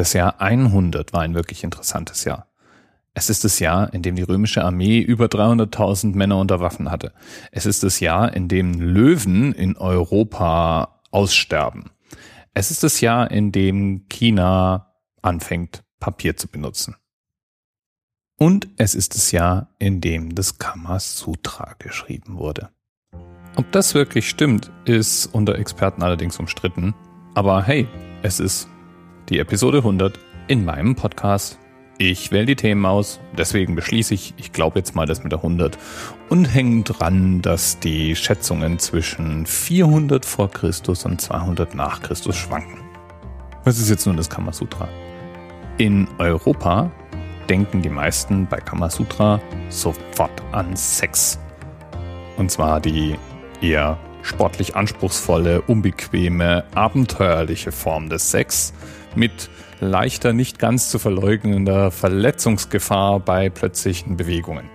Das Jahr 100 war ein wirklich interessantes Jahr. Es ist das Jahr, in dem die römische Armee über 300.000 Männer unter Waffen hatte. Es ist das Jahr, in dem Löwen in Europa aussterben. Es ist das Jahr, in dem China anfängt, Papier zu benutzen. Und es ist das Jahr, in dem das Kama Sutra geschrieben wurde. Ob das wirklich stimmt, ist unter Experten allerdings umstritten. Aber hey, es ist die Episode 100 in meinem Podcast. Ich wähle die Themen aus, deswegen beschließe ich, ich glaube jetzt mal das mit der 100 und hänge dran, dass die Schätzungen zwischen 400 vor Christus und 200 nach Christus schwanken. Was ist jetzt nun das Kamasutra? In Europa denken die meisten bei Kamasutra sofort an Sex. Und zwar die eher sportlich anspruchsvolle, unbequeme, abenteuerliche Form des Sex mit leichter, nicht ganz zu verleugnender Verletzungsgefahr bei plötzlichen Bewegungen.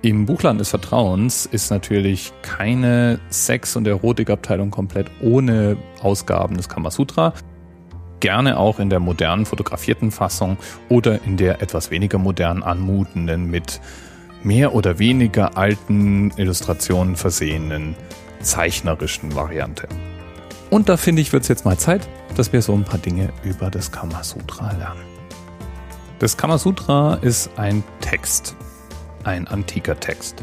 Im Buchland des Vertrauens ist natürlich keine Sex- und Erotikabteilung komplett ohne Ausgaben des Kamasutra. Gerne auch in der modernen fotografierten Fassung oder in der etwas weniger modern anmutenden mit mehr oder weniger alten Illustrationen versehenen zeichnerischen Variante. Und da finde ich, wird es jetzt mal Zeit, dass wir so ein paar Dinge über das Kamasutra lernen. Das Kamasutra ist ein Text, ein antiker Text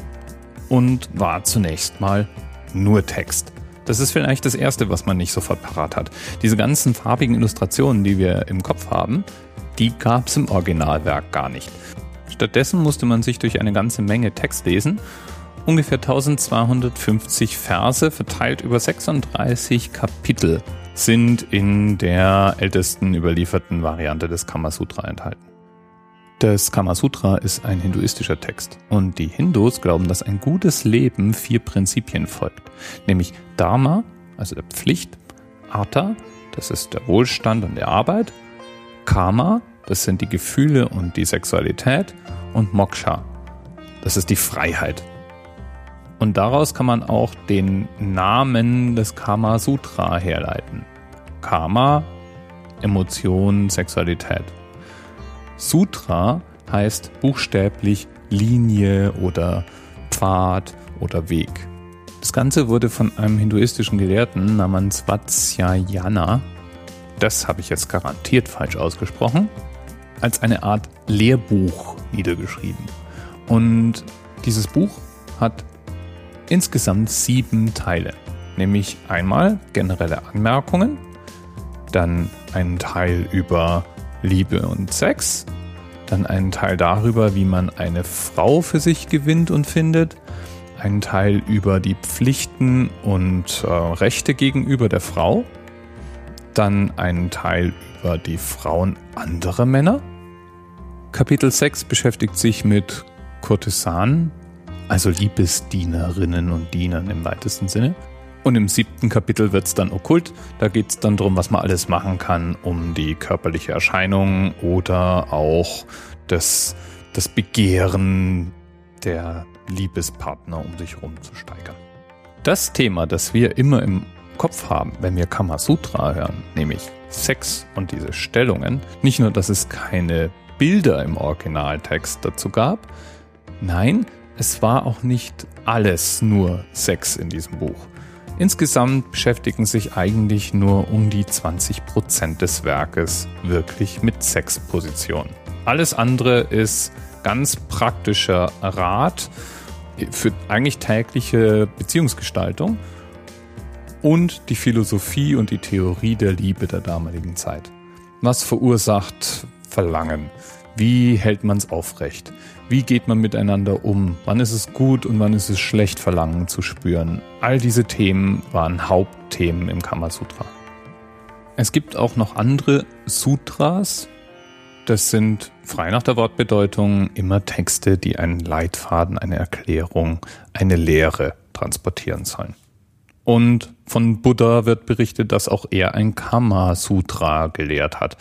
und war zunächst mal nur Text. Das ist vielleicht das Erste, was man nicht sofort parat hat. Diese ganzen farbigen Illustrationen, die wir im Kopf haben, die gab es im Originalwerk gar nicht. Stattdessen musste man sich durch eine ganze Menge Text lesen ungefähr 1250 Verse verteilt über 36 Kapitel sind in der ältesten überlieferten Variante des Kamasutra enthalten. Das Kamasutra ist ein hinduistischer Text und die Hindus glauben, dass ein gutes Leben vier Prinzipien folgt, nämlich Dharma, also der Pflicht, Artha, das ist der Wohlstand und der Arbeit, Karma, das sind die Gefühle und die Sexualität und Moksha, das ist die Freiheit und daraus kann man auch den Namen des Kama Sutra herleiten. Karma, Emotion, Sexualität. Sutra heißt buchstäblich Linie oder Pfad oder Weg. Das Ganze wurde von einem hinduistischen Gelehrten namens Vatsyayana, das habe ich jetzt garantiert falsch ausgesprochen, als eine Art Lehrbuch niedergeschrieben. Und dieses Buch hat insgesamt sieben Teile. Nämlich einmal generelle Anmerkungen, dann einen Teil über Liebe und Sex, dann einen Teil darüber, wie man eine Frau für sich gewinnt und findet, einen Teil über die Pflichten und äh, Rechte gegenüber der Frau, dann einen Teil über die Frauen anderer Männer. Kapitel 6 beschäftigt sich mit Kurtisanen, also Liebesdienerinnen und Dienern im weitesten Sinne. Und im siebten Kapitel wird es dann okkult. Da geht es dann darum, was man alles machen kann, um die körperliche Erscheinung oder auch das, das Begehren der Liebespartner um sich herum zu steigern. Das Thema, das wir immer im Kopf haben, wenn wir Kamasutra hören, nämlich Sex und diese Stellungen, nicht nur, dass es keine Bilder im Originaltext dazu gab, nein, es war auch nicht alles nur Sex in diesem Buch. Insgesamt beschäftigen sich eigentlich nur um die 20 Prozent des Werkes wirklich mit Sexpositionen. Alles andere ist ganz praktischer Rat für eigentlich tägliche Beziehungsgestaltung und die Philosophie und die Theorie der Liebe der damaligen Zeit. Was verursacht Verlangen? Wie hält man es aufrecht? Wie geht man miteinander um? Wann ist es gut und wann ist es schlecht, Verlangen zu spüren? All diese Themen waren Hauptthemen im Kamasutra. Es gibt auch noch andere Sutras. Das sind frei nach der Wortbedeutung immer Texte, die einen Leitfaden, eine Erklärung, eine Lehre transportieren sollen. Und von Buddha wird berichtet, dass auch er ein Kama-Sutra gelehrt hat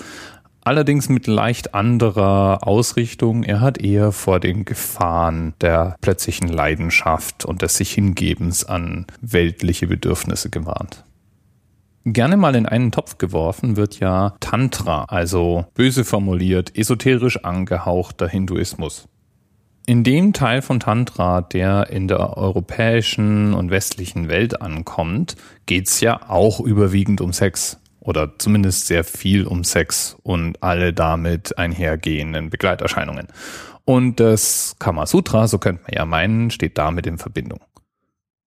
allerdings mit leicht anderer Ausrichtung. Er hat eher vor den Gefahren der plötzlichen Leidenschaft und des sich Hingebens an weltliche Bedürfnisse gewarnt. Gerne mal in einen Topf geworfen wird ja Tantra, also böse formuliert, esoterisch angehauchter Hinduismus. In dem Teil von Tantra, der in der europäischen und westlichen Welt ankommt, geht's ja auch überwiegend um Sex oder zumindest sehr viel um Sex und alle damit einhergehenden Begleiterscheinungen. Und das Kamasutra, so könnte man ja meinen, steht damit in Verbindung.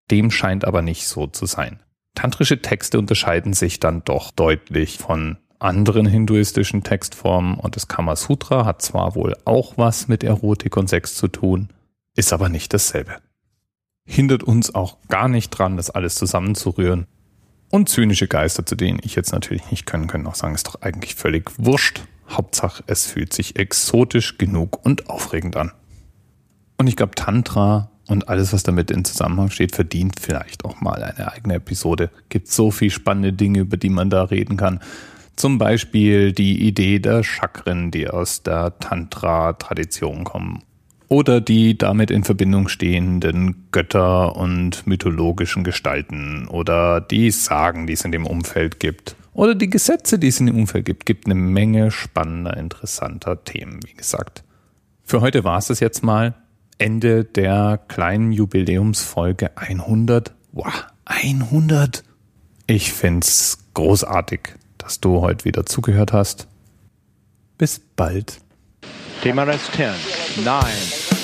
Dem scheint aber nicht so zu sein. Tantrische Texte unterscheiden sich dann doch deutlich von anderen hinduistischen Textformen und das Kamasutra hat zwar wohl auch was mit Erotik und Sex zu tun, ist aber nicht dasselbe. Hindert uns auch gar nicht dran, das alles zusammenzurühren. Und zynische Geister, zu denen ich jetzt natürlich nicht können, können auch sagen, ist doch eigentlich völlig wurscht. Hauptsache, es fühlt sich exotisch genug und aufregend an. Und ich glaube, Tantra und alles, was damit in Zusammenhang steht, verdient vielleicht auch mal eine eigene Episode. Gibt so viel spannende Dinge, über die man da reden kann. Zum Beispiel die Idee der Chakren, die aus der Tantra-Tradition kommen. Oder die damit in Verbindung stehenden Götter und mythologischen Gestalten. Oder die Sagen, die es in dem Umfeld gibt. Oder die Gesetze, die es in dem Umfeld gibt. Gibt eine Menge spannender, interessanter Themen, wie gesagt. Für heute war es das jetzt mal. Ende der kleinen Jubiläumsfolge 100. Wow, 100! Ich find's großartig, dass du heute wieder zugehört hast. Bis bald. TMRS 10, 9, 8.